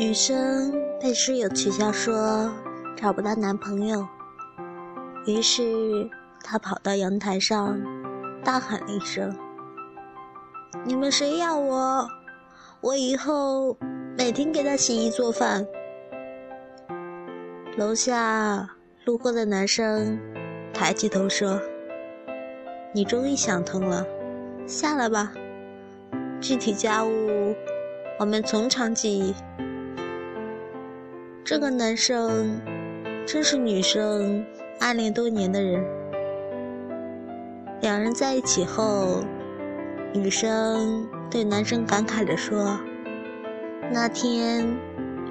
女生被室友取笑说找不到男朋友，于是她跑到阳台上，大喊了一声：“你们谁要我？我以后每天给他洗衣做饭。”楼下路过的男生抬起头说：“你终于想通了，下来吧。具体家务我们从长计议。”这个男生正是女生暗恋多年的人。两人在一起后，女生对男生感慨地说：“那天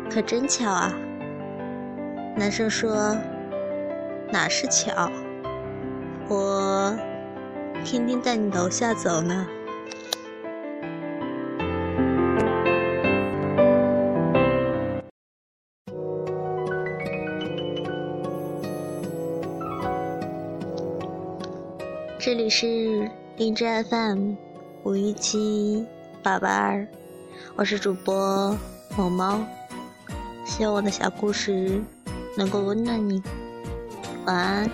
可真巧啊。”男生说：“哪是巧，我天天在你楼下走呢。”这里是荔枝 FM 五一七八八二，我是主播某猫，希望我的小故事。能够温暖你，晚安。